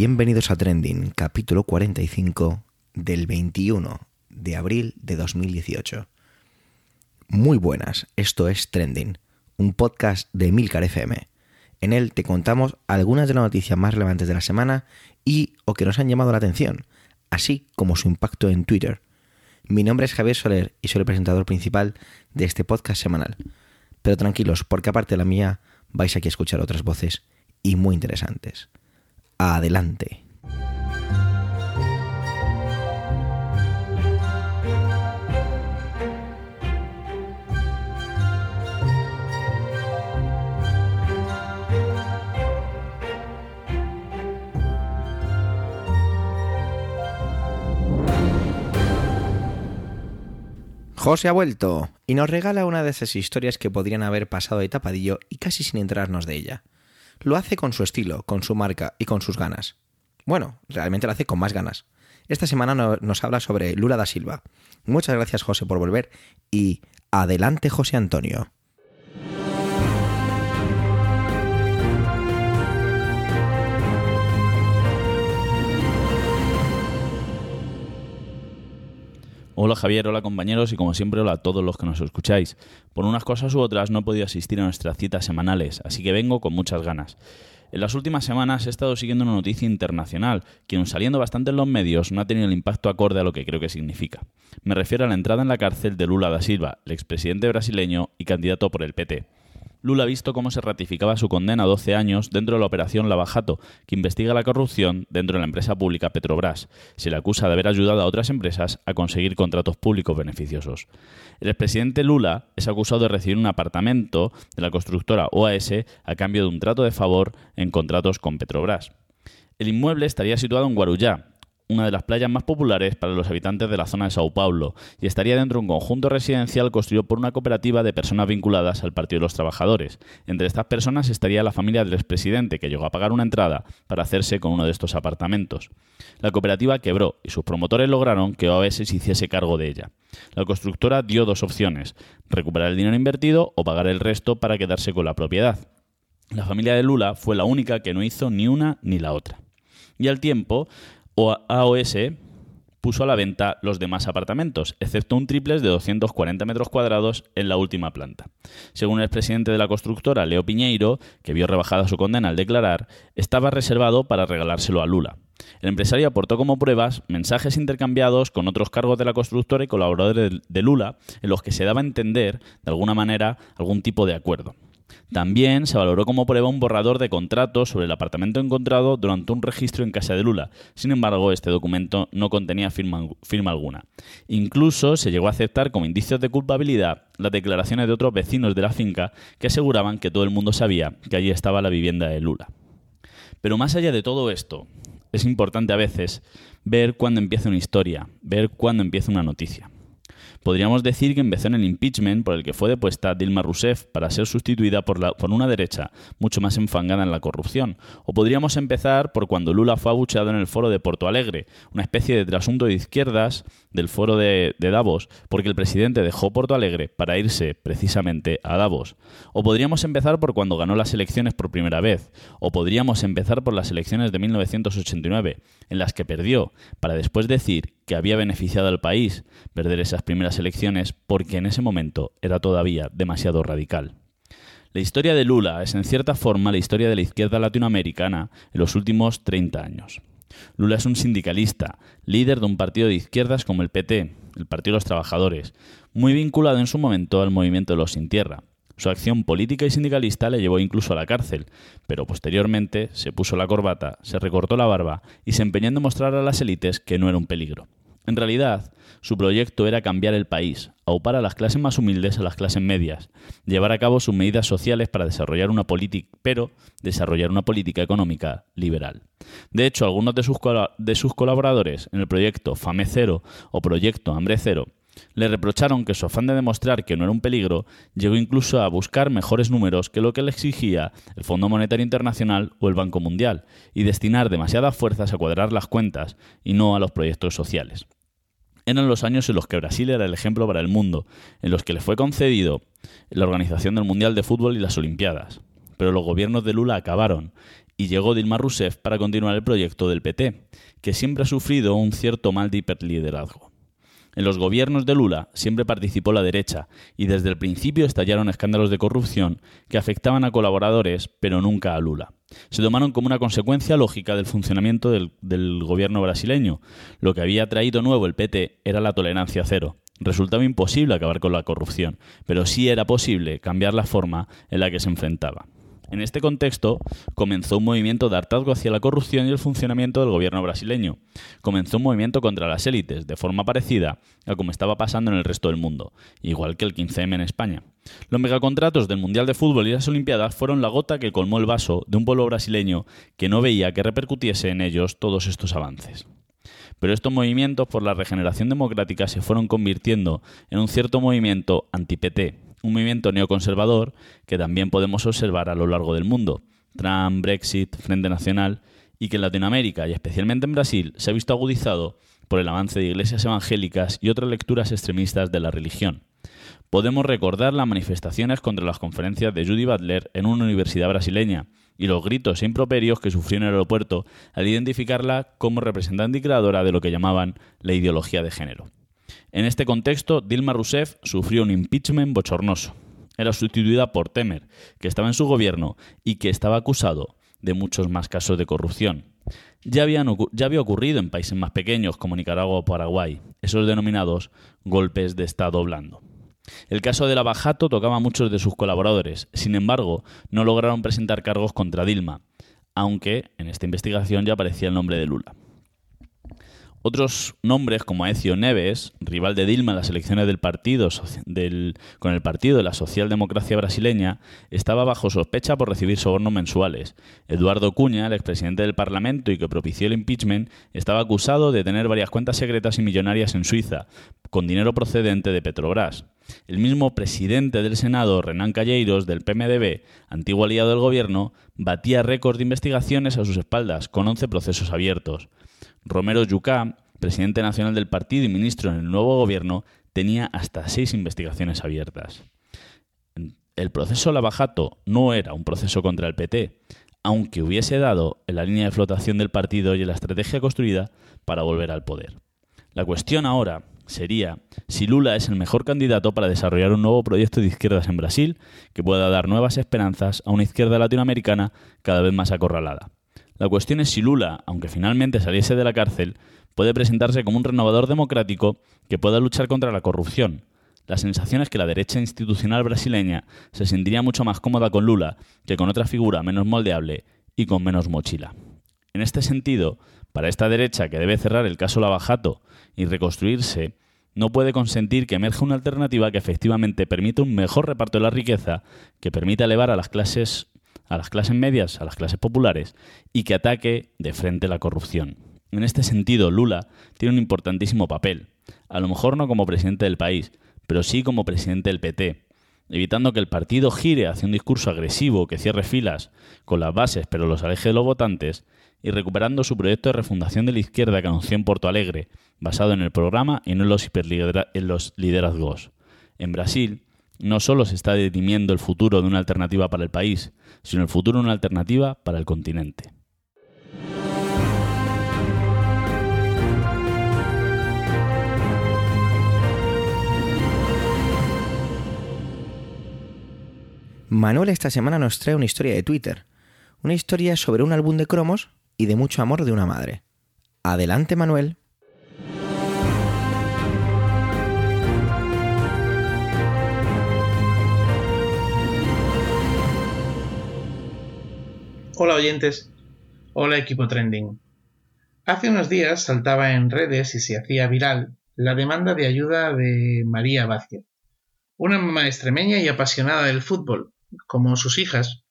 Bienvenidos a Trending, capítulo 45 del 21 de abril de 2018. Muy buenas, esto es Trending, un podcast de Milcar FM. En él te contamos algunas de las noticias más relevantes de la semana y o que nos han llamado la atención, así como su impacto en Twitter. Mi nombre es Javier Soler y soy el presentador principal de este podcast semanal. Pero tranquilos, porque aparte de la mía, vais aquí a escuchar otras voces y muy interesantes. Adelante. José ha vuelto y nos regala una de esas historias que podrían haber pasado de tapadillo y casi sin enterarnos de ella. Lo hace con su estilo, con su marca y con sus ganas. Bueno, realmente lo hace con más ganas. Esta semana nos habla sobre Lula da Silva. Muchas gracias José por volver y adelante José Antonio. Hola Javier, hola compañeros y como siempre hola a todos los que nos escucháis. Por unas cosas u otras no he podido asistir a nuestras citas semanales, así que vengo con muchas ganas. En las últimas semanas he estado siguiendo una noticia internacional que, aun saliendo bastante en los medios, no ha tenido el impacto acorde a lo que creo que significa. Me refiero a la entrada en la cárcel de Lula da Silva, el expresidente brasileño y candidato por el PT. Lula ha visto cómo se ratificaba su condena a 12 años dentro de la operación Lavajato, que investiga la corrupción dentro de la empresa pública Petrobras. Se le acusa de haber ayudado a otras empresas a conseguir contratos públicos beneficiosos. El expresidente Lula es acusado de recibir un apartamento de la constructora OAS a cambio de un trato de favor en contratos con Petrobras. El inmueble estaría situado en Guarujá, una de las playas más populares para los habitantes de la zona de Sao Paulo y estaría dentro de un conjunto residencial construido por una cooperativa de personas vinculadas al Partido de los Trabajadores. Entre estas personas estaría la familia del expresidente que llegó a pagar una entrada para hacerse con uno de estos apartamentos. La cooperativa quebró y sus promotores lograron que OAS se hiciese cargo de ella. La constructora dio dos opciones, recuperar el dinero invertido o pagar el resto para quedarse con la propiedad. La familia de Lula fue la única que no hizo ni una ni la otra. Y al tiempo, AOS puso a la venta los demás apartamentos, excepto un triples de 240 metros cuadrados en la última planta. Según el presidente de la constructora, Leo Piñeiro, que vio rebajada su condena al declarar, estaba reservado para regalárselo a Lula. El empresario aportó como pruebas mensajes intercambiados con otros cargos de la constructora y colaboradores de Lula, en los que se daba a entender, de alguna manera, algún tipo de acuerdo. También se valoró como prueba un borrador de contrato sobre el apartamento encontrado durante un registro en casa de Lula. Sin embargo, este documento no contenía firma, alguna. Incluso se llegó a aceptar como indicios de culpabilidad las declaraciones de otros vecinos de la finca que aseguraban que todo el mundo sabía que allí estaba la vivienda de Lula. Pero más allá de todo esto, es importante a veces ver cuándo empieza una historia, ver cuándo empieza una noticia. Podríamos decir que empezó en el impeachment por el que fue depuesta Dilma Rousseff para ser sustituida por, una derecha mucho más enfangada en la corrupción. O podríamos empezar por cuando Lula fue abucheado en el foro de Porto Alegre, una especie de trasunto de izquierdas del foro de, de Davos, porque el presidente dejó Porto Alegre para irse precisamente a Davos. O podríamos empezar por cuando ganó las elecciones por primera vez. O podríamos empezar por las elecciones de 1989, en las que perdió, para después decir que había beneficiado al país perder esas primeras elecciones porque en ese momento era todavía demasiado radical. La historia de Lula es en cierta forma la historia de la izquierda latinoamericana en los últimos 30 años. Lula es un sindicalista, líder de un partido de izquierdas como el PT, el Partido de los Trabajadores, muy vinculado en su momento al movimiento de los sin tierra, su acción política y sindicalista le llevó incluso a la cárcel, pero posteriormente se puso la corbata, se recortó la barba y se empeñó en demostrar a las élites que no era un peligro. En realidad, su proyecto era cambiar el país, aupar a las clases más humildes a las clases medias, llevar a cabo sus medidas sociales para desarrollar una política, pero desarrollar una política económica liberal. De hecho, algunos de sus, colaboradores en el proyecto Fame Cero o Proyecto Hambre Cero le reprocharon que su afán de demostrar que no era un peligro llegó incluso a buscar mejores números que lo que le exigía el Fondo Monetario Internacional o el Banco Mundial y destinar demasiadas fuerzas a cuadrar las cuentas y no a los proyectos sociales. Eran los años en los que Brasil era el ejemplo para el mundo, en los que le fue concedido la organización del Mundial de Fútbol y las Olimpiadas. Pero los gobiernos de Lula acabaron y llegó Dilma Rousseff para continuar el proyecto del PT, que siempre ha sufrido un cierto mal de hiperliderazgo. En los gobiernos de Lula siempre participó la derecha y desde el principio estallaron escándalos de corrupción que afectaban a colaboradores, pero nunca a Lula. Se tomaron como una consecuencia lógica del funcionamiento del, gobierno brasileño. Lo que había traído nuevo el PT era la tolerancia cero. Resultaba imposible acabar con la corrupción, pero sí era posible cambiar la forma en la que se enfrentaba. En este contexto, comenzó un movimiento de hartazgo hacia la corrupción y el funcionamiento del gobierno brasileño. Comenzó un movimiento contra las élites, de forma parecida a como estaba pasando en el resto del mundo, igual que el 15M en España. Los megacontratos del Mundial de Fútbol y las Olimpiadas fueron la gota que colmó el vaso de un pueblo brasileño que no veía que repercutiese en ellos todos estos avances. Pero estos movimientos por la regeneración democrática se fueron convirtiendo en un cierto movimiento anti-PT, un movimiento neoconservador que también podemos observar a lo largo del mundo. Trump, Brexit, Frente Nacional, y que en Latinoamérica y especialmente en Brasil se ha visto agudizado por el avance de iglesias evangélicas y otras lecturas extremistas de la religión. Podemos recordar las manifestaciones contra las conferencias de Judy Butler en una universidad brasileña y los gritos e improperios que sufrió en el aeropuerto al identificarla como representante y creadora de lo que llamaban la ideología de género. En este contexto, Dilma Rousseff sufrió un impeachment bochornoso. Era sustituida por Temer, que estaba en su gobierno y que estaba acusado de muchos más casos de corrupción. Ya, ya había ocurrido en países más pequeños como Nicaragua o Paraguay, esos denominados golpes de Estado blando. El caso de Lavajato tocaba a muchos de sus colaboradores, sin embargo, no lograron presentar cargos contra Dilma, aunque en esta investigación ya aparecía el nombre de Lula. Otros nombres como Ezio Neves, rival de Dilma en las elecciones del partido con el partido de la socialdemocracia brasileña, estaba bajo sospecha por recibir sobornos mensuales. Eduardo Cuña, el expresidente del Parlamento y que propició el impeachment, estaba acusado de tener varias cuentas secretas y millonarias en Suiza, con dinero procedente de Petrobras. El mismo presidente del Senado, Renan Calleiros, del PMDB, antiguo aliado del gobierno, batía récords de investigaciones a sus espaldas, con 11 procesos abiertos. Romero Yucá, presidente nacional del partido y ministro en el nuevo gobierno, tenía hasta seis investigaciones abiertas. El proceso Lavajato no era un proceso contra el PT, aunque hubiese dado en la línea de flotación del partido y en la estrategia construida para volver al poder. La cuestión ahora sería si Lula es el mejor candidato para desarrollar un nuevo proyecto de izquierdas en Brasil que pueda dar nuevas esperanzas a una izquierda latinoamericana cada vez más acorralada. La cuestión es si Lula, aunque finalmente saliese de la cárcel, puede presentarse como un renovador democrático que pueda luchar contra la corrupción. La sensación es que la derecha institucional brasileña se sentiría mucho más cómoda con Lula que con otra figura menos moldeable y con menos mochila. En este sentido, para esta derecha que debe cerrar el caso Lavajato y reconstruirse, no puede consentir que emerja una alternativa que efectivamente permita un mejor reparto de la riqueza, que permita elevar a las clases a las clases medias, a las clases populares, y que ataque de frente la corrupción. En este sentido, Lula tiene un importantísimo papel, a lo mejor no como presidente del país, pero sí como presidente del PT, evitando que el partido gire hacia un discurso agresivo que cierre filas con las bases pero los aleje de los votantes, y recuperando su proyecto de refundación de la izquierda que anunció en Porto Alegre, basado en el programa y no en los, en los liderazgos. En Brasil, no solo se está detimiendo el futuro de una alternativa para el país, sino el futuro de una alternativa para el continente. Manuel esta semana nos trae una historia de Twitter, una historia sobre un álbum de cromos y de mucho amor de una madre. Adelante Manuel. Hola oyentes, hola equipo trending. Hace unos días saltaba en redes y se hacía viral la demanda de ayuda de María Vázquez, una mamá extremeña y apasionada del fútbol, como sus hijas,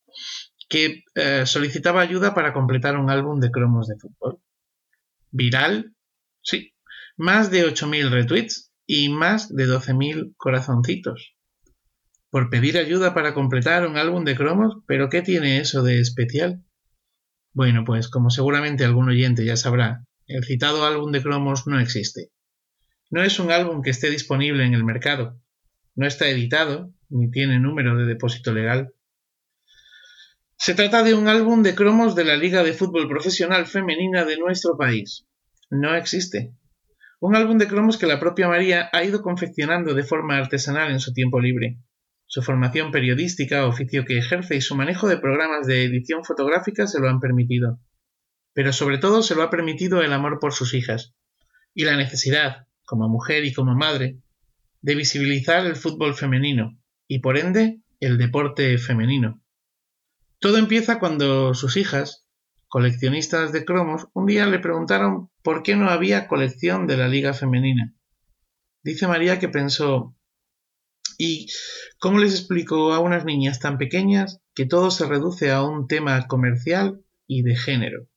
que eh, solicitaba ayuda para completar un álbum de cromos de fútbol. ¿Viral? Sí. Más de 8.000 retweets y más de 12.000 corazoncitos por pedir ayuda para completar un álbum de cromos, pero ¿qué tiene eso de especial? Bueno, pues como seguramente algún oyente ya sabrá, el citado álbum de cromos no existe. No es un álbum que esté disponible en el mercado, no está editado, ni tiene número de depósito legal. Se trata de un álbum de cromos de la Liga de Fútbol Profesional Femenina de nuestro país. No existe. Un álbum de cromos que la propia María ha ido confeccionando de forma artesanal en su tiempo libre. Su formación periodística, oficio que ejerce y su manejo de programas de edición fotográfica se lo han permitido. Pero sobre todo se lo ha permitido el amor por sus hijas y la necesidad, como mujer y como madre, de visibilizar el fútbol femenino y por ende el deporte femenino. Todo empieza cuando sus hijas, coleccionistas de cromos, un día le preguntaron por qué no había colección de la liga femenina. Dice María que pensó, ¿y cómo les explico a unas niñas tan pequeñas que todo se reduce a un tema comercial y de género?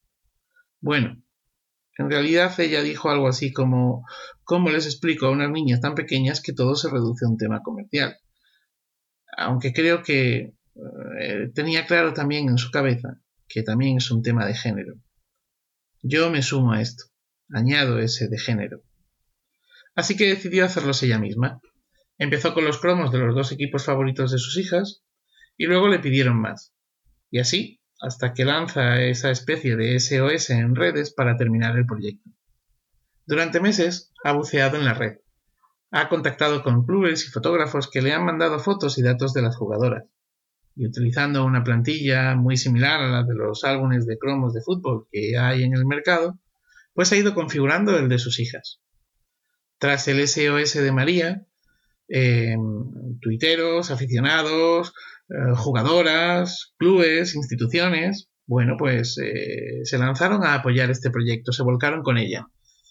Bueno, en realidad ella dijo algo así como, ¿cómo les explico a unas niñas tan pequeñas que todo se reduce a un tema comercial? Aunque creo que eh, tenía claro también en su cabeza que también es un tema de género. Yo me sumo a esto, añado ese de género. Así que decidió hacerlos ella misma. Empezó con los cromos de los dos equipos favoritos de sus hijas y luego le pidieron más. Y así, hasta que lanza esa especie de SOS en redes para terminar el proyecto. Durante meses ha buceado en la red. Ha contactado con clubes y fotógrafos que le han mandado fotos y datos de las jugadoras y utilizando una plantilla muy similar a la de los álbumes de cromos de fútbol que hay en el mercado, pues ha ido configurando el de sus hijas. Tras el SOS de María, em, tuiteros, aficionados, eh, jugadoras, clubes, instituciones, bueno, pues eh, se lanzaron a apoyar este proyecto, se volcaron con ella.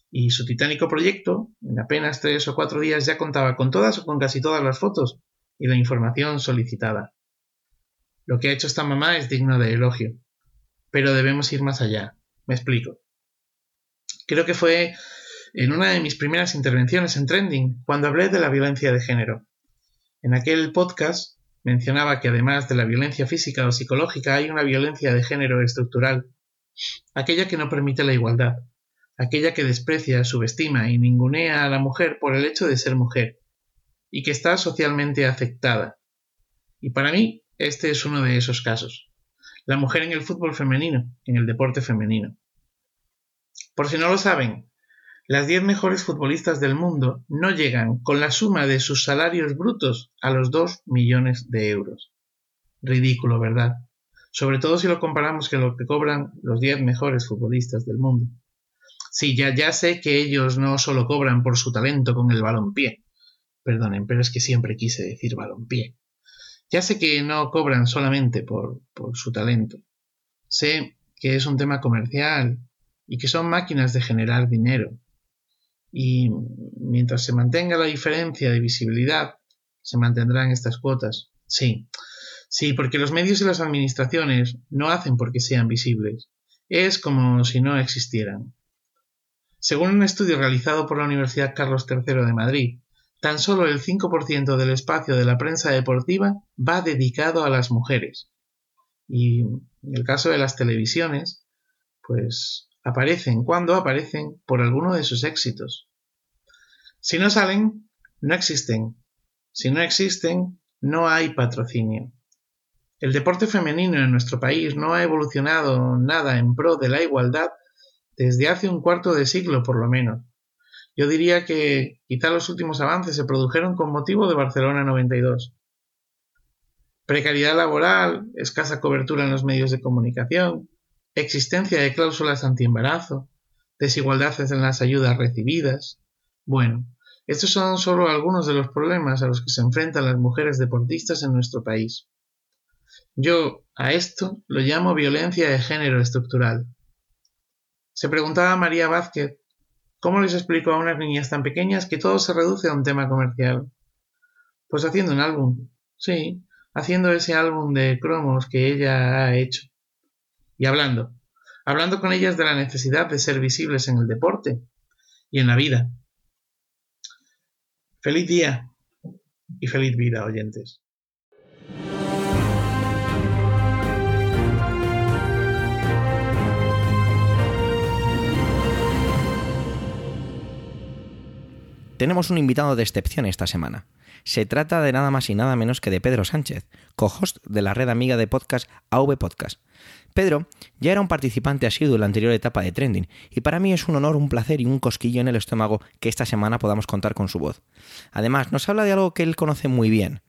Y su titánico proyecto, en apenas tres o cuatro días, ya contaba con todas o con casi todas las fotos y la información solicitada. Lo que ha hecho esta mamá es digno de elogio, pero debemos ir más allá. Me explico. Creo que fue en una de mis primeras intervenciones en Trending cuando hablé de la violencia de género. En aquel podcast mencionaba que además de la violencia física o psicológica hay una violencia de género estructural, aquella que no permite la igualdad, aquella que desprecia, subestima y ningunea a la mujer por el hecho de ser mujer, y que está socialmente aceptada. Y para mí este es uno de esos casos. La mujer en el fútbol femenino, en el deporte femenino. Por si no lo saben, las 10 mejores futbolistas del mundo no llegan con la suma de sus salarios brutos a los 2 millones de euros. Ridículo, ¿verdad? Sobre todo si lo comparamos con lo que cobran los 10 mejores futbolistas del mundo. Sí, ya, ya sé que ellos no solo cobran por su talento con el balonpié. Perdonen, pero es que siempre quise decir balonpié. Ya sé que no cobran solamente por, su talento. Sé que es un tema comercial y que son máquinas de generar dinero. Y mientras se mantenga la diferencia de visibilidad, se mantendrán estas cuotas. Sí, sí, porque los medios y las administraciones no hacen porque sean visibles. Es como si no existieran. Según un estudio realizado por la Universidad Carlos III de Madrid, Tan solo el 5% del espacio de la prensa deportiva va dedicado a las mujeres. Y en el caso de las televisiones, pues aparecen cuando aparecen por alguno de sus éxitos. Si no salen, no existen. Si no existen, no hay patrocinio. El deporte femenino en nuestro país no ha evolucionado nada en pro de la igualdad desde hace un cuarto de siglo por lo menos. Yo diría que quizá los últimos avances se produjeron con motivo de Barcelona 92. Precariedad laboral, escasa cobertura en los medios de comunicación, existencia de cláusulas antiembarazo, desigualdades en las ayudas recibidas. Bueno, estos son solo algunos de los problemas a los que se enfrentan las mujeres deportistas en nuestro país. Yo a esto lo llamo violencia de género estructural. Se preguntaba María Vázquez ¿Cómo les explico a unas niñas tan pequeñas que todo se reduce a un tema comercial? Pues haciendo un álbum. Sí, haciendo ese álbum de cromos que ella ha hecho. Y hablando. Hablando con ellas de la necesidad de ser visibles en el deporte y en la vida. Feliz día y feliz vida, oyentes. tenemos un invitado de excepción esta semana. Se trata de nada más y nada menos que de Pedro Sánchez, co-host de la red amiga de podcast AV Podcast. Pedro ya era un participante asiduo en la anterior etapa de Trending, y para mí es un honor, un placer y un cosquillo en el estómago que esta semana podamos contar con su voz. Además, nos habla de algo que él conoce muy bien.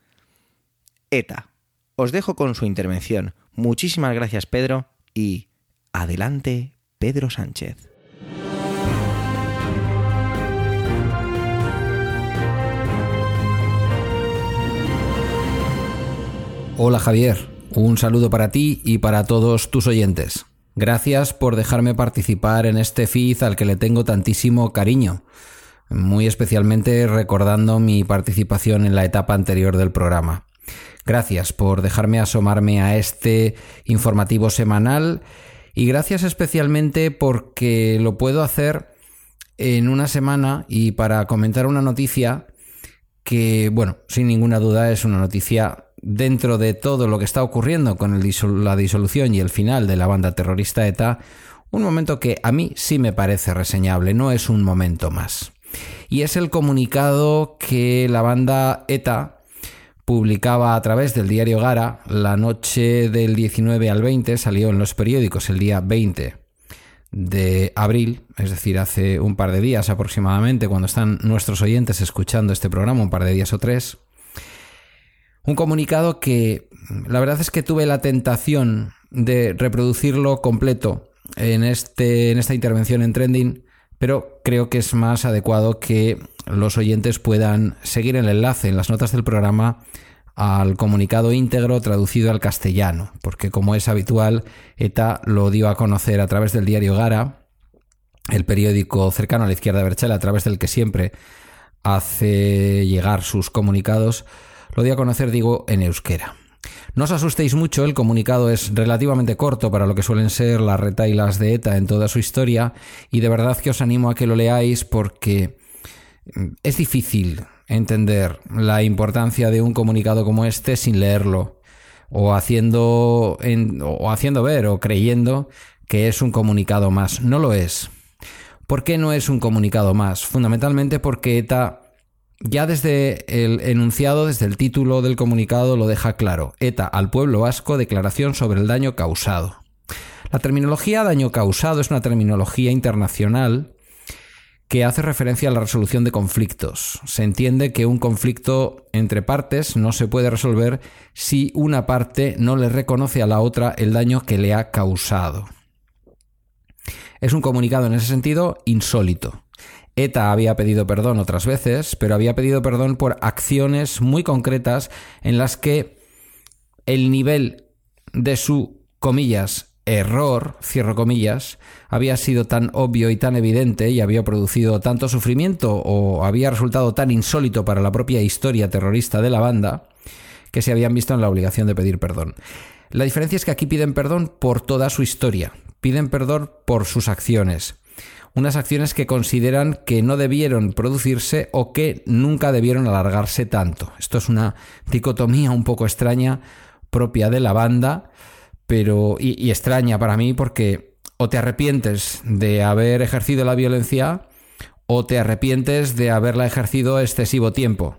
ETA. Os dejo con su intervención. Muchísimas gracias, Pedro, y adelante, Pedro Sánchez. Hola Javier, un saludo para ti y para todos tus oyentes. Gracias por dejarme participar en este feed al que le tengo tantísimo cariño, muy especialmente recordando mi participación en la etapa anterior del programa. Gracias por dejarme asomarme a este informativo semanal y gracias especialmente porque lo puedo hacer en una semana y para comentar una noticia que, bueno, sin ninguna duda es una noticia dentro de todo lo que está ocurriendo con la disolución y el final de la banda terrorista ETA, un momento que a mí sí me parece reseñable, no es un momento más. Y es el comunicado que la banda ETA publicaba a través del diario Gara la noche del 19 al 20, salió en los periódicos el día 20 de abril, es decir, hace un par de días aproximadamente, cuando están nuestros oyentes escuchando este programa, un par de días o tres. Un comunicado que la verdad es que tuve la tentación de reproducirlo completo en, este, en esta intervención en Trending, pero creo que es más adecuado que los oyentes puedan seguir el enlace en las notas del programa al comunicado íntegro traducido al castellano, porque como es habitual, ETA lo dio a conocer a través del diario Gara, el periódico cercano a la izquierda de Berchela, a través del que siempre hace llegar sus comunicados, lo di a conocer, digo, en euskera. No os asustéis mucho, el comunicado es relativamente corto para lo que suelen ser las retailas de ETA en toda su historia y de verdad que os animo a que lo leáis porque es difícil entender la importancia de un comunicado como este sin leerlo o haciendo, o haciendo ver o creyendo que es un comunicado más. No lo es. ¿Por qué no es un comunicado más? Fundamentalmente porque ETA ya desde el enunciado, desde el título del comunicado, lo deja claro. ETA al pueblo vasco, declaración sobre el daño causado. La terminología daño causado es una terminología internacional que hace referencia a la resolución de conflictos. Se entiende que un conflicto entre partes no se puede resolver si una parte no le reconoce a la otra el daño que le ha causado. Es un comunicado en ese sentido insólito. ETA había pedido perdón otras veces, pero había pedido perdón por acciones muy concretas en las que el nivel de su, comillas, error, cierro comillas, había sido tan obvio y tan evidente y había producido tanto sufrimiento o había resultado tan insólito para la propia historia terrorista de la banda que se habían visto en la obligación de pedir perdón. La diferencia es que aquí piden perdón por toda su historia, piden perdón por sus acciones, unas acciones que consideran que no debieron producirse o que nunca debieron alargarse tanto. Esto es una dicotomía un poco extraña propia de la banda, pero y, extraña para mí porque o te arrepientes de haber ejercido la violencia o te arrepientes de haberla ejercido excesivo tiempo.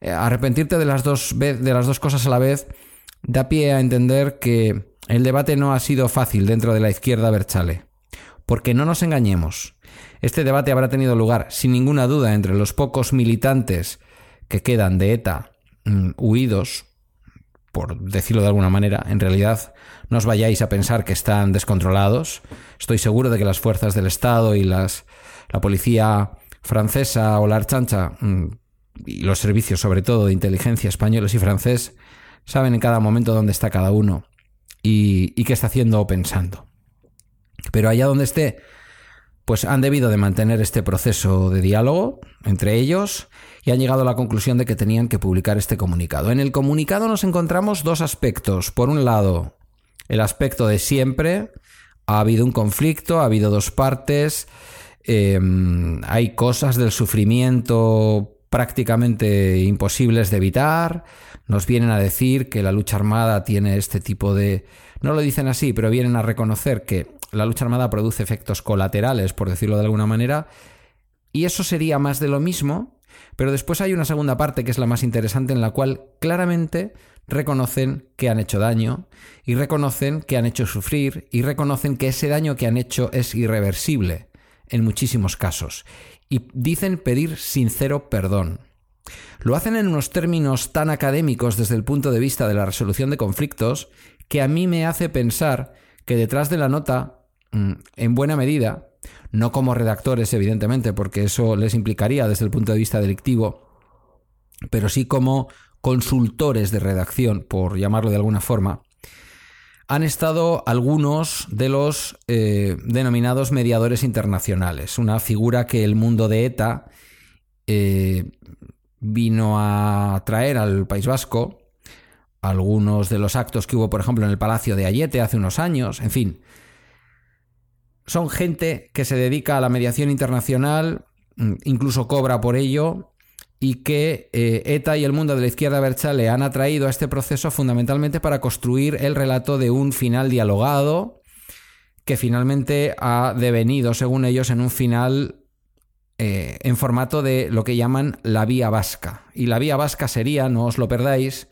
Eh, arrepentirte de las dos de las dos cosas a la vez da pie a entender que el debate no ha sido fácil dentro de la izquierda Berchale. Porque no nos engañemos, este debate habrá tenido lugar sin ninguna duda entre los pocos militantes que quedan de ETA mm, huidos, por decirlo de alguna manera, en realidad no os vayáis a pensar que están descontrolados. Estoy seguro de que las fuerzas del Estado y las, la policía francesa o la archancha mm, y los servicios sobre todo de inteligencia españoles y francés saben en cada momento dónde está cada uno y, y qué está haciendo o pensando. Pero allá donde esté, pues han debido de mantener este proceso de diálogo entre ellos y han llegado a la conclusión de que tenían que publicar este comunicado. En el comunicado nos encontramos dos aspectos. Por un lado, el aspecto de siempre, ha habido un conflicto, ha habido dos partes, em, hay cosas del sufrimiento prácticamente imposibles de evitar, nos vienen a decir que la lucha armada tiene este tipo de... No lo dicen así, pero vienen a reconocer que la lucha armada produce efectos colaterales, por decirlo de alguna manera, y eso sería más de lo mismo Pero después hay una segunda parte que es la más interesante en la cual claramente reconocen que han hecho daño y reconocen que han hecho sufrir y reconocen que ese daño que han hecho es irreversible en muchísimos casos y dicen pedir sincero perdón. Lo hacen en unos términos tan académicos desde el punto de vista de la resolución de conflictos que a mí me hace pensar que detrás de la nota, mm, en buena medida, no como redactores evidentemente, porque eso les implicaría desde el punto de vista delictivo, pero sí como consultores de redacción, por llamarlo de alguna forma, han estado algunos de los eh, denominados mediadores internacionales, una figura que el mundo de ETA eh, vino a traer al País Vasco, algunos de los actos que hubo, por ejemplo, en el Palacio de Ayete hace unos años, en fin. Son gente que se dedica a la mediación internacional, mm, incluso cobra por ello, y que eh, ETA y el mundo de la izquierda le han atraído a este proceso fundamentalmente para construir el relato de un final dialogado que finalmente ha devenido, según ellos, en un final eh, en formato de lo que llaman la vía vasca. Y la vía vasca sería, no os lo perdáis,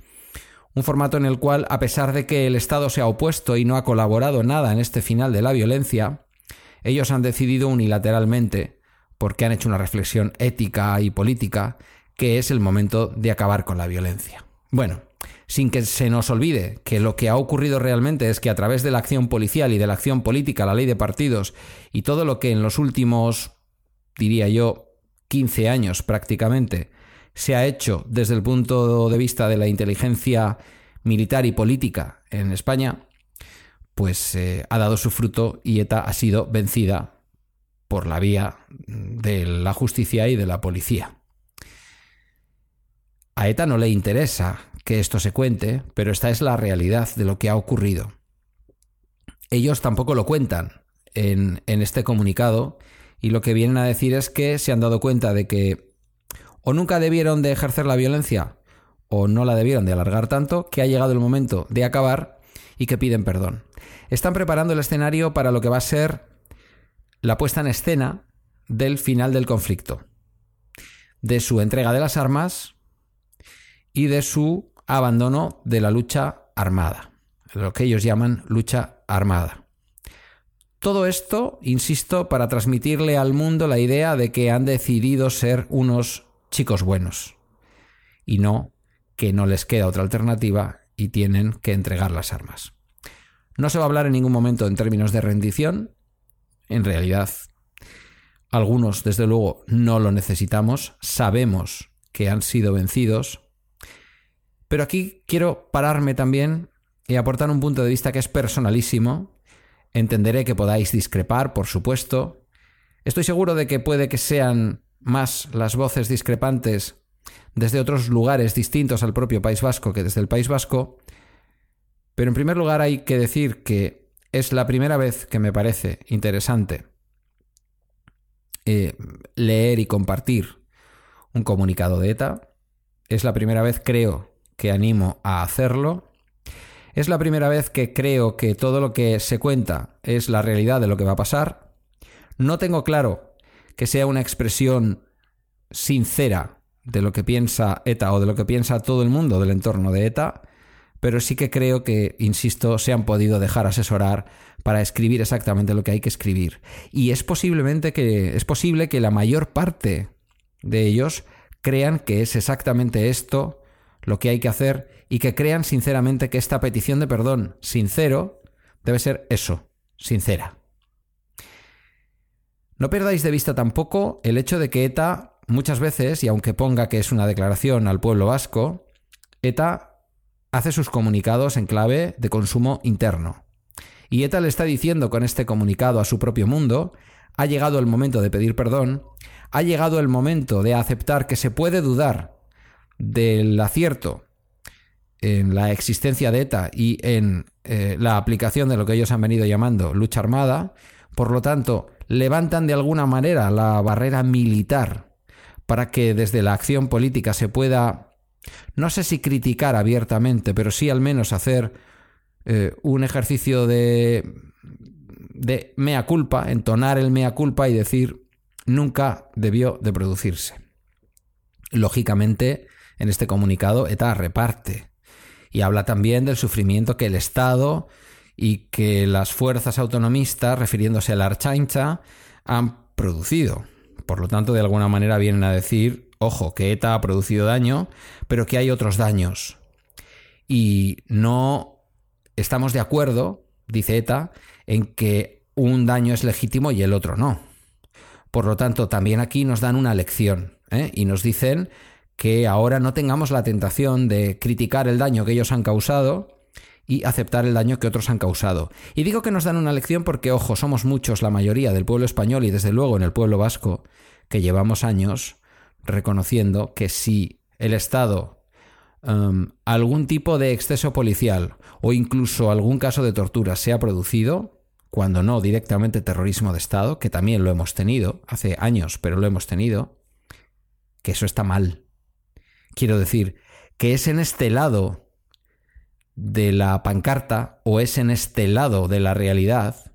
un formato en el cual, a pesar de que el Estado se ha opuesto y no ha colaborado nada en este final de la violencia, ellos han decidido unilateralmente, porque han hecho una reflexión ética y política, que es el momento de acabar con la violencia. Bueno, sin que se nos olvide que lo que ha ocurrido realmente es que a través de la acción policial y de la acción política, la ley de partidos y todo lo que en los últimos, diría yo, 15 años prácticamente, se ha hecho desde el punto de vista de la inteligencia militar y política en España, pues eh, ha dado su fruto y ETA ha sido vencida por la vía de la justicia y de la policía. A ETA no le interesa que esto se cuente, pero esta es la realidad de lo que ha ocurrido. Ellos tampoco lo cuentan en, este comunicado y lo que vienen a decir es que se han dado cuenta de que o nunca debieron de ejercer la violencia o no la debieron de alargar tanto, que ha llegado el momento de acabar y que piden perdón. Están preparando el escenario para lo que va a ser la puesta en escena del final del conflicto, de su entrega de las armas y de su abandono de la lucha armada, lo que ellos llaman lucha armada. Todo esto, insisto, para transmitirle al mundo la idea de que han decidido ser unos chicos buenos y no que no les queda otra alternativa y tienen que entregar las armas. No se va a hablar en ningún momento en términos de rendición. En realidad, algunos, desde luego, no lo necesitamos. Sabemos que han sido vencidos, pero aquí quiero pararme también y aportar un punto de vista que es personalísimo. Entenderé que podáis discrepar, por supuesto. Estoy seguro de que puede que sean más las voces discrepantes desde otros lugares distintos al propio País Vasco que desde el País Vasco. Pero en primer lugar hay que decir que es la primera vez que me parece interesante eh, leer y compartir un comunicado de ETA. Es la primera vez, creo, que animo a hacerlo. Es la primera vez que creo que todo lo que se cuenta es la realidad de lo que va a pasar. No tengo claro que sea una expresión sincera de lo que piensa ETA o de lo que piensa todo el mundo del entorno de ETA, pero sí que creo que, insisto, se han podido dejar asesorar para escribir exactamente lo que hay que escribir. Y es posiblemente que es posible que la mayor parte de ellos crean que es exactamente esto lo que hay que hacer y que crean sinceramente que esta petición de perdón sincero debe ser eso, sincera. No perdáis de vista tampoco el hecho de que ETA muchas veces, y aunque ponga que es una declaración al pueblo vasco, ETA hace sus comunicados en clave de consumo interno. Y ETA le está diciendo con este comunicado a su propio mundo, ha llegado el momento de pedir perdón, ha llegado el momento de aceptar que se puede dudar del acierto en la existencia de ETA y en eh, la aplicación de lo que ellos han venido llamando lucha armada, por lo tanto, levantan de alguna manera la barrera militar para que desde la acción política se pueda, no sé si criticar abiertamente, pero sí al menos hacer eh, un ejercicio de, de mea culpa, entonar el mea culpa y decir nunca debió de producirse. Lógicamente, en este comunicado ETA reparte y habla también del sufrimiento que el Estado y que las fuerzas autonomistas, refiriéndose a la Archancha, han producido. Por lo tanto, de alguna manera vienen a decir, ojo, que ETA ha producido daño, pero que hay otros daños. Y no estamos de acuerdo, dice ETA, en que un daño es legítimo y el otro no. Por lo tanto, también aquí nos dan una lección ¿eh? y nos dicen que ahora no tengamos la tentación de criticar el daño que ellos han causado y aceptar el daño que otros han causado. Y digo que nos dan una lección porque, ojo, somos muchos, la mayoría del pueblo español y desde luego en el pueblo vasco, que llevamos años reconociendo que si el Estado um, algún tipo de exceso policial o incluso algún caso de tortura se ha producido, cuando no directamente terrorismo de Estado, que también lo hemos tenido, hace años, pero lo hemos tenido, que eso está mal. Quiero decir, que es en este lado de la pancarta o es en este lado de la realidad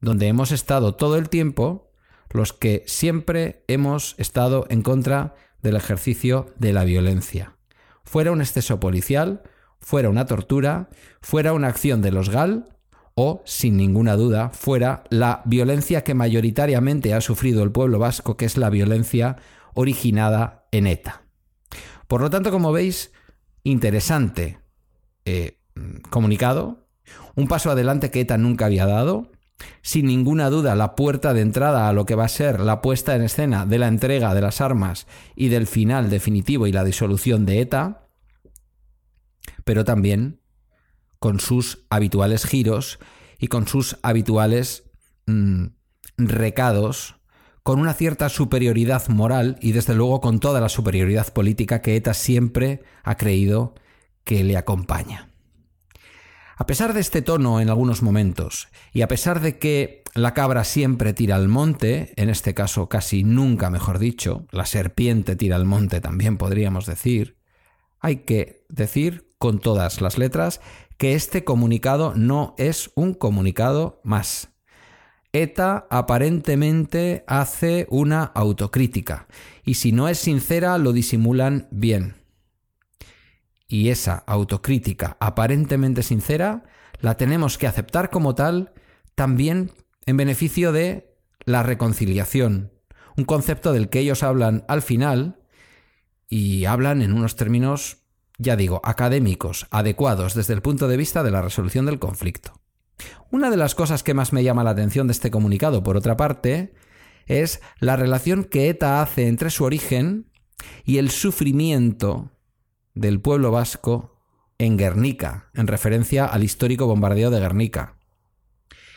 donde hemos estado todo el tiempo los que siempre hemos estado en contra del ejercicio de la violencia. Fuera un exceso policial, fuera una tortura, fuera una acción de los GAL o, sin ninguna duda, fuera la violencia que mayoritariamente ha sufrido el pueblo vasco, que es la violencia originada en ETA. Por lo tanto, como veis, interesante eh, comunicado, un paso adelante que ETA nunca había dado, sin ninguna duda la puerta de entrada a lo que va a ser la puesta en escena de la entrega de las armas y del final definitivo y la disolución de ETA, pero también con sus habituales giros y con sus habituales mm, recados, con una cierta superioridad moral y desde luego con toda la superioridad política que ETA siempre ha creído que le acompaña. A pesar de este tono en algunos momentos, y a pesar de que la cabra siempre tira al monte, en este caso casi nunca mejor dicho, la serpiente tira al monte también podríamos decir, hay que decir con todas las letras que este comunicado no es un comunicado más. ETA aparentemente hace una autocrítica, y si no es sincera lo disimulan bien y esa autocrítica aparentemente sincera la tenemos que aceptar como tal también en beneficio de la reconciliación, un concepto del que ellos hablan al final y hablan en unos términos, ya digo, académicos, adecuados desde el punto de vista de la resolución del conflicto. Una de las cosas que más me llama la atención de este comunicado, por otra parte, es la relación que ETA hace entre su origen y el sufrimiento del pueblo vasco en Guernica, en referencia al histórico bombardeo de Guernica.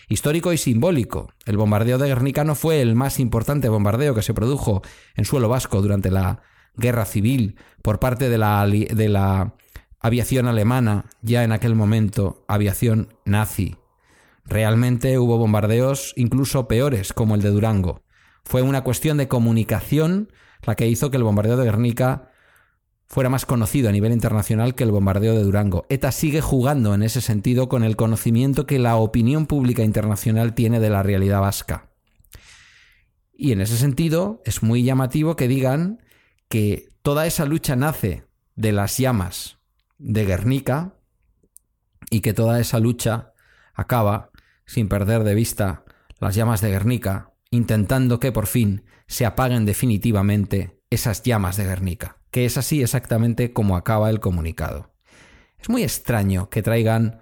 Histórico y simbólico. El bombardeo de Guernica no fue el más importante bombardeo que se produjo en suelo vasco durante la guerra civil por parte de la, aviación alemana, ya en aquel momento aviación nazi. Realmente hubo bombardeos incluso peores, como el de Durango. Fue una cuestión de comunicación la que hizo que el bombardeo de Guernica fuera más conocido a nivel internacional que el bombardeo de Durango. ETA sigue jugando en ese sentido con el conocimiento que la opinión pública internacional tiene de la realidad vasca. Y en ese sentido es muy llamativo que digan que toda esa lucha nace de las llamas de Guernica y que toda esa lucha acaba, sin perder de vista las llamas de Guernica, intentando que por fin se apaguen definitivamente esas llamas de Guernica que es así exactamente como acaba el comunicado. Es muy extraño que traigan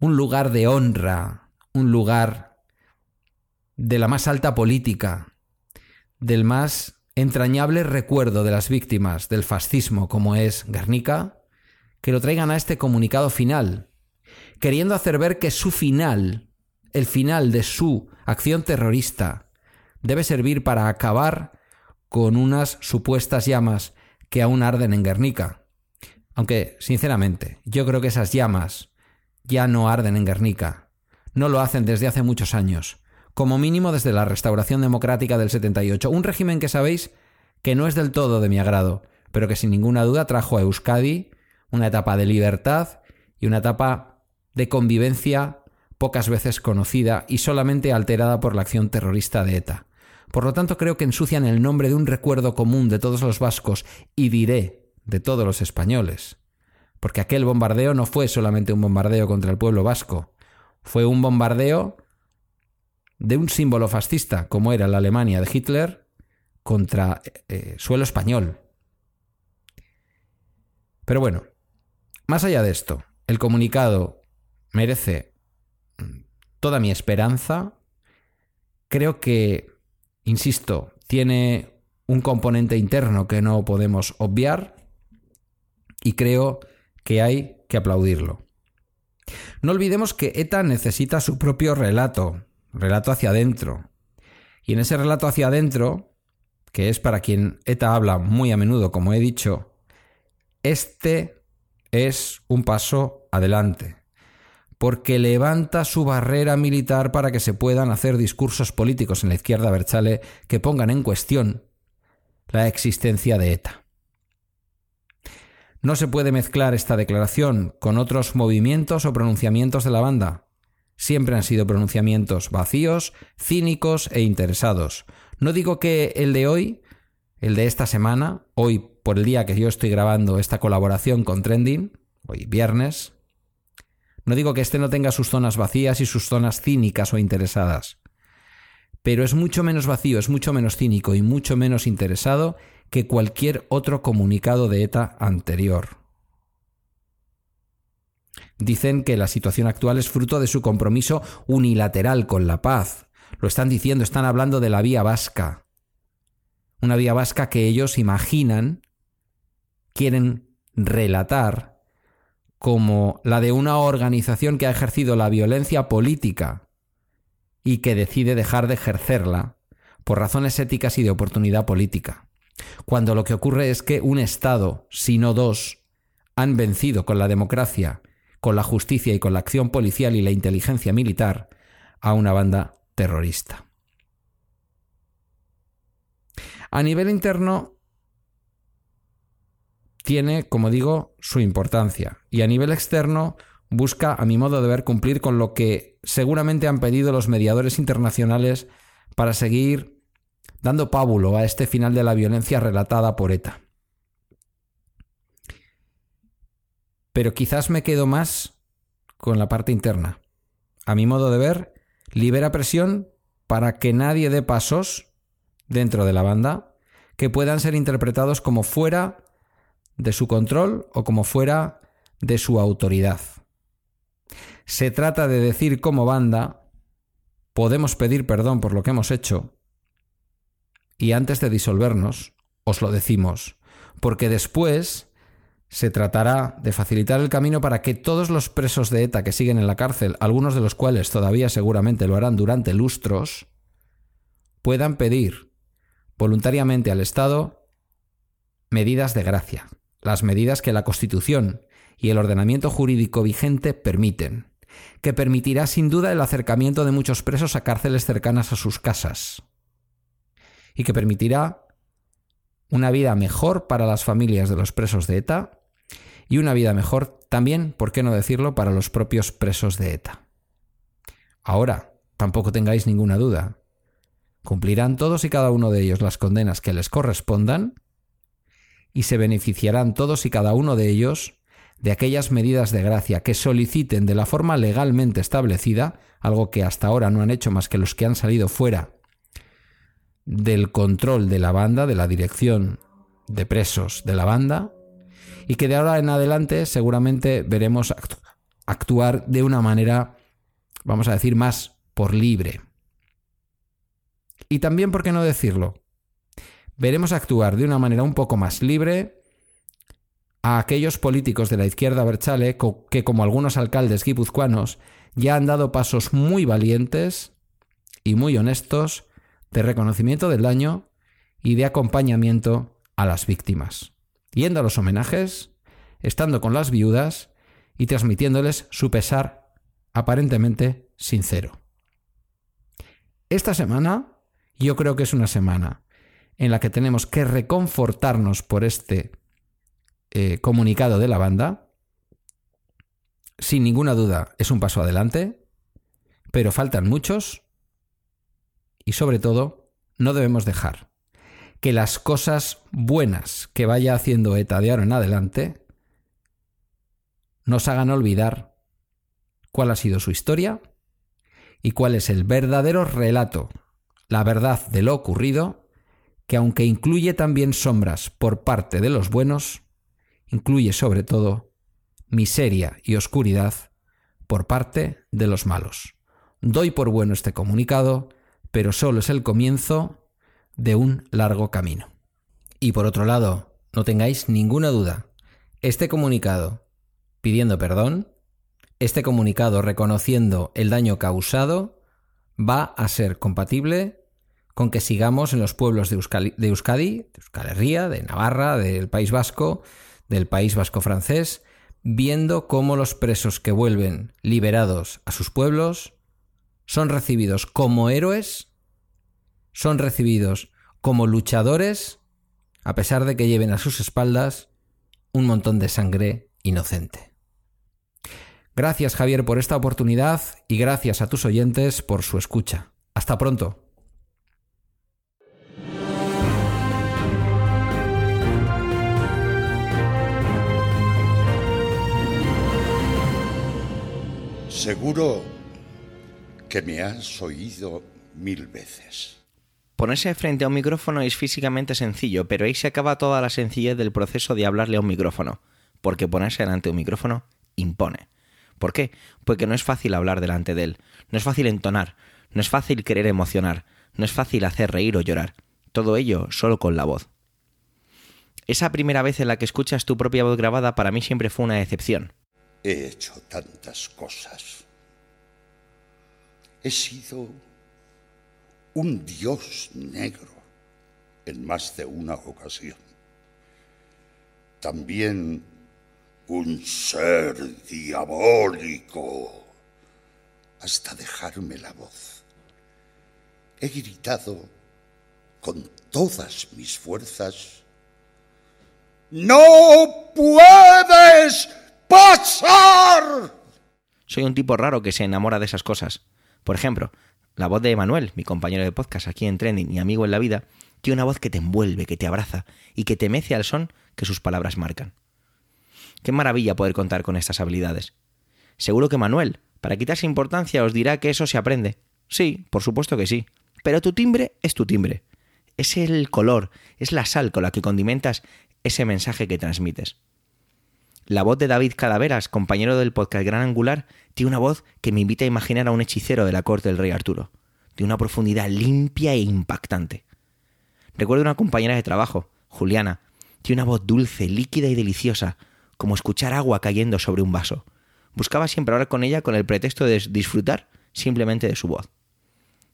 un lugar de honra, un lugar de la más alta política, del más entrañable recuerdo de las víctimas del fascismo como es Guernica, que lo traigan a este comunicado final, queriendo hacer ver que su final, el final de su acción terrorista, debe servir para acabar con unas supuestas llamas que aún arden en Guernica. Aunque, sinceramente, yo creo que esas llamas ya no arden en Guernica. No lo hacen desde hace muchos años. Como mínimo desde la restauración democrática del 78. Un régimen que sabéis que no es del todo de mi agrado, pero que sin ninguna duda trajo a Euskadi una etapa de libertad y una etapa de convivencia pocas veces conocida y solamente alterada por la acción terrorista de ETA. Por lo tanto, creo que ensucian el nombre de un recuerdo común de todos los vascos y diré de todos los españoles. Porque aquel bombardeo no fue solamente un bombardeo contra el pueblo vasco, fue un bombardeo de un símbolo fascista como era la Alemania de Hitler contra eh, suelo español. Pero bueno, más allá de esto, el comunicado merece mm, toda mi esperanza. Creo que, insisto, tiene un componente interno que no podemos obviar y creo que hay que aplaudirlo. No olvidemos que ETA necesita su propio relato, relato hacia adentro. Y en ese relato hacia adentro, que es para quien ETA habla muy a menudo, como he dicho, este es un paso adelante, porque levanta su barrera militar para que se puedan hacer discursos políticos en la izquierda Berchale que pongan en cuestión la existencia de ETA. No se puede mezclar esta declaración con otros movimientos o pronunciamientos de la banda. Siempre han sido pronunciamientos vacíos, cínicos e interesados. No digo que el de hoy, el de esta semana, hoy por el día que yo estoy grabando esta colaboración con Trending, hoy viernes, no digo que este no tenga sus zonas vacías y sus zonas cínicas o interesadas, pero es mucho menos vacío, es mucho menos cínico y mucho menos interesado que cualquier otro comunicado de ETA anterior. Dicen que la situación actual es fruto de su compromiso unilateral con la paz. Lo están diciendo, están hablando de la vía vasca. Una vía vasca que ellos imaginan, quieren relatar como la de una organización que ha ejercido la violencia política y que decide dejar de ejercerla por razones éticas y de oportunidad política cuando lo que ocurre es que un Estado, si no dos, han vencido con la democracia, con la justicia y con la acción policial y la inteligencia militar a una banda terrorista. A nivel interno, tiene, como digo, su importancia. Y a nivel externo, busca, a mi modo de ver, cumplir con lo que seguramente han pedido los mediadores internacionales para seguir dando pábulo a este final de la violencia relatada por ETA. Pero quizás me quedo más con la parte interna. A mi modo de ver, libera presión para que nadie dé pasos dentro de la banda que puedan ser interpretados como fuera de su control o como fuera de su autoridad. Se trata de decir como banda, podemos pedir perdón por lo que hemos hecho, y antes de disolvernos, os lo decimos, porque después se tratará de facilitar el camino para que todos los presos de ETA que siguen en la cárcel, algunos de los cuales todavía seguramente lo harán durante lustros, puedan pedir voluntariamente al Estado medidas de gracia, las medidas que la Constitución y el ordenamiento jurídico vigente permiten, que permitirá sin duda el acercamiento de muchos presos a cárceles cercanas a sus casas y que permitirá una vida mejor para las familias de los presos de ETA y una vida mejor también, por qué no decirlo, para los propios presos de ETA. Ahora, tampoco tengáis ninguna duda, cumplirán todos y cada uno de ellos las condenas que les correspondan y se beneficiarán todos y cada uno de ellos de aquellas medidas de gracia que soliciten de la forma legalmente establecida, algo que hasta ahora no han hecho más que los que han salido fuera del control de la banda, de la dirección de presos de la banda, y que de ahora en adelante seguramente veremos actuar de una manera, vamos a decir, más por libre. Y también, ¿por qué no decirlo? Veremos actuar de una manera un poco más libre a aquellos políticos de la izquierda Berchale que, como algunos alcaldes guipuzcoanos, ya han dado pasos muy valientes y muy honestos de reconocimiento del daño y de acompañamiento a las víctimas, yendo a los homenajes, estando con las viudas y transmitiéndoles su pesar aparentemente sincero. Esta semana yo creo que es una semana en la que tenemos que reconfortarnos por este eh, comunicado de la banda. Sin ninguna duda es un paso adelante, pero faltan muchos y sobre todo no debemos dejar que las cosas buenas que vaya haciendo ETA de ahora en adelante nos hagan olvidar cuál ha sido su historia y cuál es el verdadero relato, la verdad de lo ocurrido, que aunque incluye también sombras por parte de los buenos, incluye sobre todo miseria y oscuridad por parte de los malos. Doy por bueno este comunicado, pero solo es el comienzo de un largo camino. Y por otro lado, no tengáis ninguna duda, este comunicado pidiendo perdón, este comunicado reconociendo el daño causado, va a ser compatible con que sigamos en los pueblos de Euskadi, de, Euskadi, de Euskal Herria, de Navarra, del País Vasco, del País Vasco francés, viendo cómo los presos que vuelven liberados a sus pueblos son recibidos como héroes, son recibidos como luchadores, a pesar de que lleven a sus espaldas un montón de sangre inocente. Gracias Javier por esta oportunidad y gracias a tus oyentes por su escucha. Hasta pronto. Seguro que me has oído mil veces. Ponerse frente a un micrófono es físicamente sencillo, pero ahí se acaba toda la sencillez del proceso de hablarle a un micrófono, porque ponerse delante de un micrófono impone. ¿Por qué? Porque no es fácil hablar delante de él, no es fácil entonar, no es fácil querer emocionar, no es fácil hacer reír o llorar. Todo ello solo con la voz. Esa primera vez en la que escuchas tu propia voz grabada para mí siempre fue una decepción. He hecho tantas cosas. He sido un dios negro en más de una ocasión. También un ser diabólico hasta dejarme la voz. He gritado con todas mis fuerzas, ¡No puedes pasar! Soy un tipo raro que se enamora de esas cosas. Por ejemplo, la voz de Emanuel, mi compañero de podcast aquí en Trending y amigo en la vida, tiene una voz que te envuelve, que te abraza y que te mece al son que sus palabras marcan. Qué maravilla poder contar con estas habilidades. Seguro que Manuel, para quitarse importancia, os dirá que eso se aprende. Sí, por supuesto que sí. Pero tu timbre es tu timbre. Es el color, es la sal con la que condimentas ese mensaje que transmites. La voz de David Calaveras, compañero del podcast Gran Angular, tiene una voz que me invita a imaginar a un hechicero de la corte del rey Arturo, de una profundidad limpia e impactante. Recuerdo una compañera de trabajo, Juliana, tiene una voz dulce, líquida y deliciosa, como escuchar agua cayendo sobre un vaso. Buscaba siempre hablar con ella con el pretexto de disfrutar simplemente de su voz.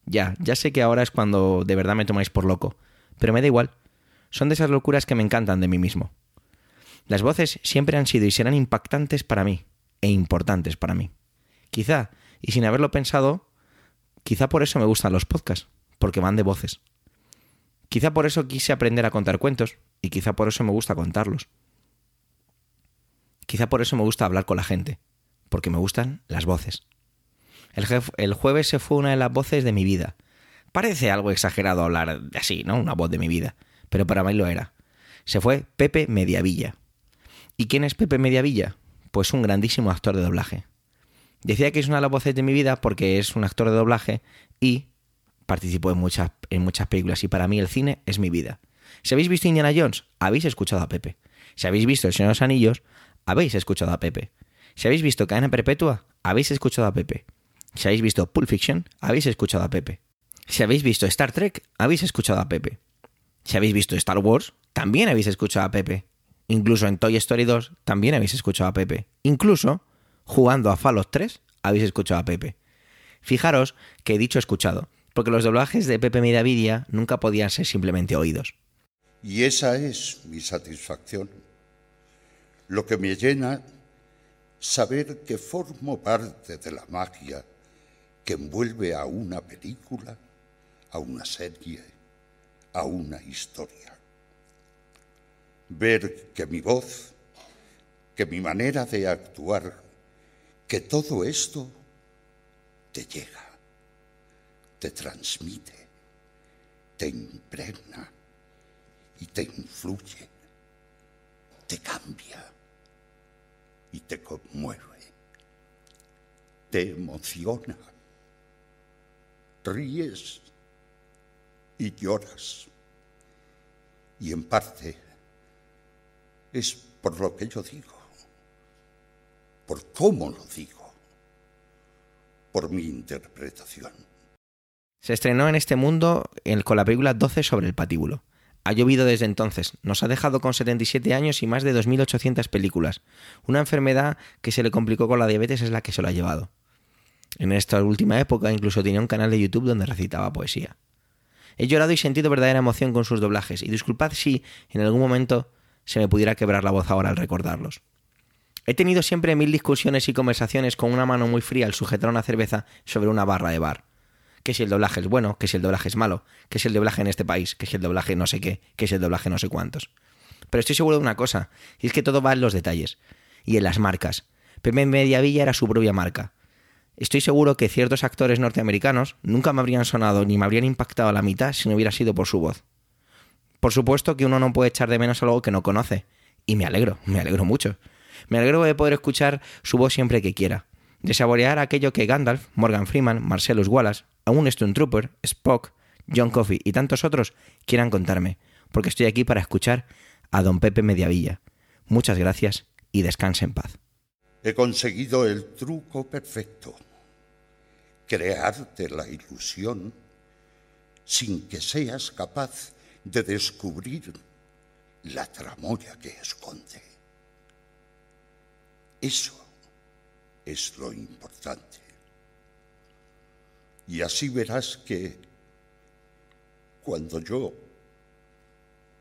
Ya, ya sé que ahora es cuando de verdad me tomáis por loco, pero me da igual. Son de esas locuras que me encantan de mí mismo. Las voces siempre han sido y serán impactantes para mí, e importantes para mí. Quizá, y sin haberlo pensado, quizá por eso me gustan los podcasts, porque van de voces. Quizá por eso quise aprender a contar cuentos, y quizá por eso me gusta contarlos. Quizá por eso me gusta hablar con la gente, porque me gustan las voces. El, jueves se fue una de las voces de mi vida. Parece algo exagerado hablar así, ¿no? Una voz de mi vida, pero para mí lo era. Se fue Pepe Mediavilla. ¿Y quién es Pepe Mediavilla? Pues un grandísimo actor de doblaje. Decía que es una de las voces de mi vida porque es un actor de doblaje y participó en muchas, en muchas películas y para mí el cine es mi vida. Si habéis visto Indiana Jones, habéis escuchado a Pepe. Si habéis visto El Señor de los Anillos, habéis escuchado a Pepe. Si habéis visto Cadena Perpetua, habéis escuchado a Pepe. Si habéis visto Pulp Fiction, habéis escuchado a Pepe. Si habéis visto Star Trek, habéis escuchado a Pepe. Si habéis visto Star Wars, también habéis escuchado a Pepe. Incluso en Toy Story 2 también habéis escuchado a Pepe. Incluso jugando a Fallout 3 habéis escuchado a Pepe. Fijaros que he dicho escuchado, porque los doblajes de Pepe Miravidia nunca podían ser simplemente oídos. Y esa es mi satisfacción lo que me llena saber que formo parte de la magia que envuelve a una película, a una serie, a una historia. Ver que mi voz, que mi manera de actuar, que todo esto te llega, te transmite, te impregna y te influye, te cambia y te conmueve, te emociona, ríes y lloras. Y en parte es por lo que yo digo, por cómo lo digo, por mi interpretación. Se estrenó en este mundo con la película 12 sobre el patíbulo. Ha llovido desde entonces, nos ha dejado con 77 años y más de 2.800 películas. Una enfermedad que se le complicó con la diabetes es la que se lo ha llevado. En esta última época incluso tenía un canal de YouTube donde recitaba poesía. He llorado y sentido verdadera emoción con sus doblajes, y disculpad si en algún momento se me pudiera quebrar la voz ahora al recordarlos. He tenido siempre mil discusiones y conversaciones con una mano muy fría al sujetar una cerveza sobre una barra de bar que si el doblaje es bueno, que si el doblaje es malo, que si el doblaje en este país, que si el doblaje no sé qué, que si el doblaje no sé cuántos. Pero estoy seguro de una cosa, y es que todo va en los detalles y en las marcas. Pepe Mediavilla era su propia marca. Estoy seguro que ciertos actores norteamericanos nunca me habrían sonado ni me habrían impactado a la mitad si no hubiera sido por su voz. Por supuesto que uno no puede echar de menos algo que no conoce, y me alegro, me alegro mucho. Me alegro de poder escuchar su voz siempre que quiera, de saborear aquello que Gandalf, Morgan Freeman, Marcellus Wallace, aún Stone Trooper, Spock, John Coffey y tantos otros quieran contarme, porque estoy aquí para escuchar a don Pepe Mediavilla. Muchas gracias y descanse en paz. He conseguido el truco perfecto, crearte la ilusión sin que seas capaz de descubrir la tramoya que esconde. Eso es lo importante. Y así verás que cuando yo,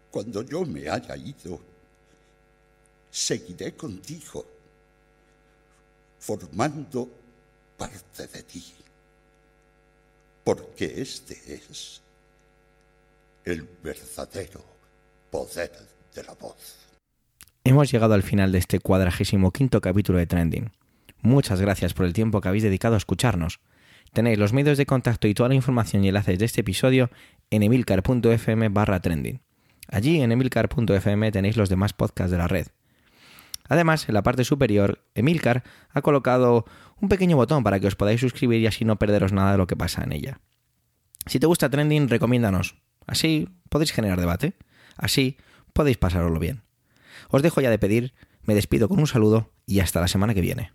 cuando yo me haya ido, seguiré contigo, formando parte de ti, porque este es el verdadero poder de la voz. Hemos llegado al final de este cuadragésimo quinto capítulo de Trending. Muchas gracias por el tiempo que habéis dedicado a escucharnos. Tenéis los medios de contacto y toda la información y enlaces de este episodio en emilcar.fm barra trending. Allí en emilcar.fm tenéis los demás podcasts de la red. Además, en la parte superior, Emilcar ha colocado un pequeño botón para que os podáis suscribir y así no perderos nada de lo que pasa en ella. Si te gusta Trending, recomiéndanos. Así podéis generar debate. Así podéis pasaroslo bien. Os dejo ya de pedir, me despido con un saludo y hasta la semana que viene.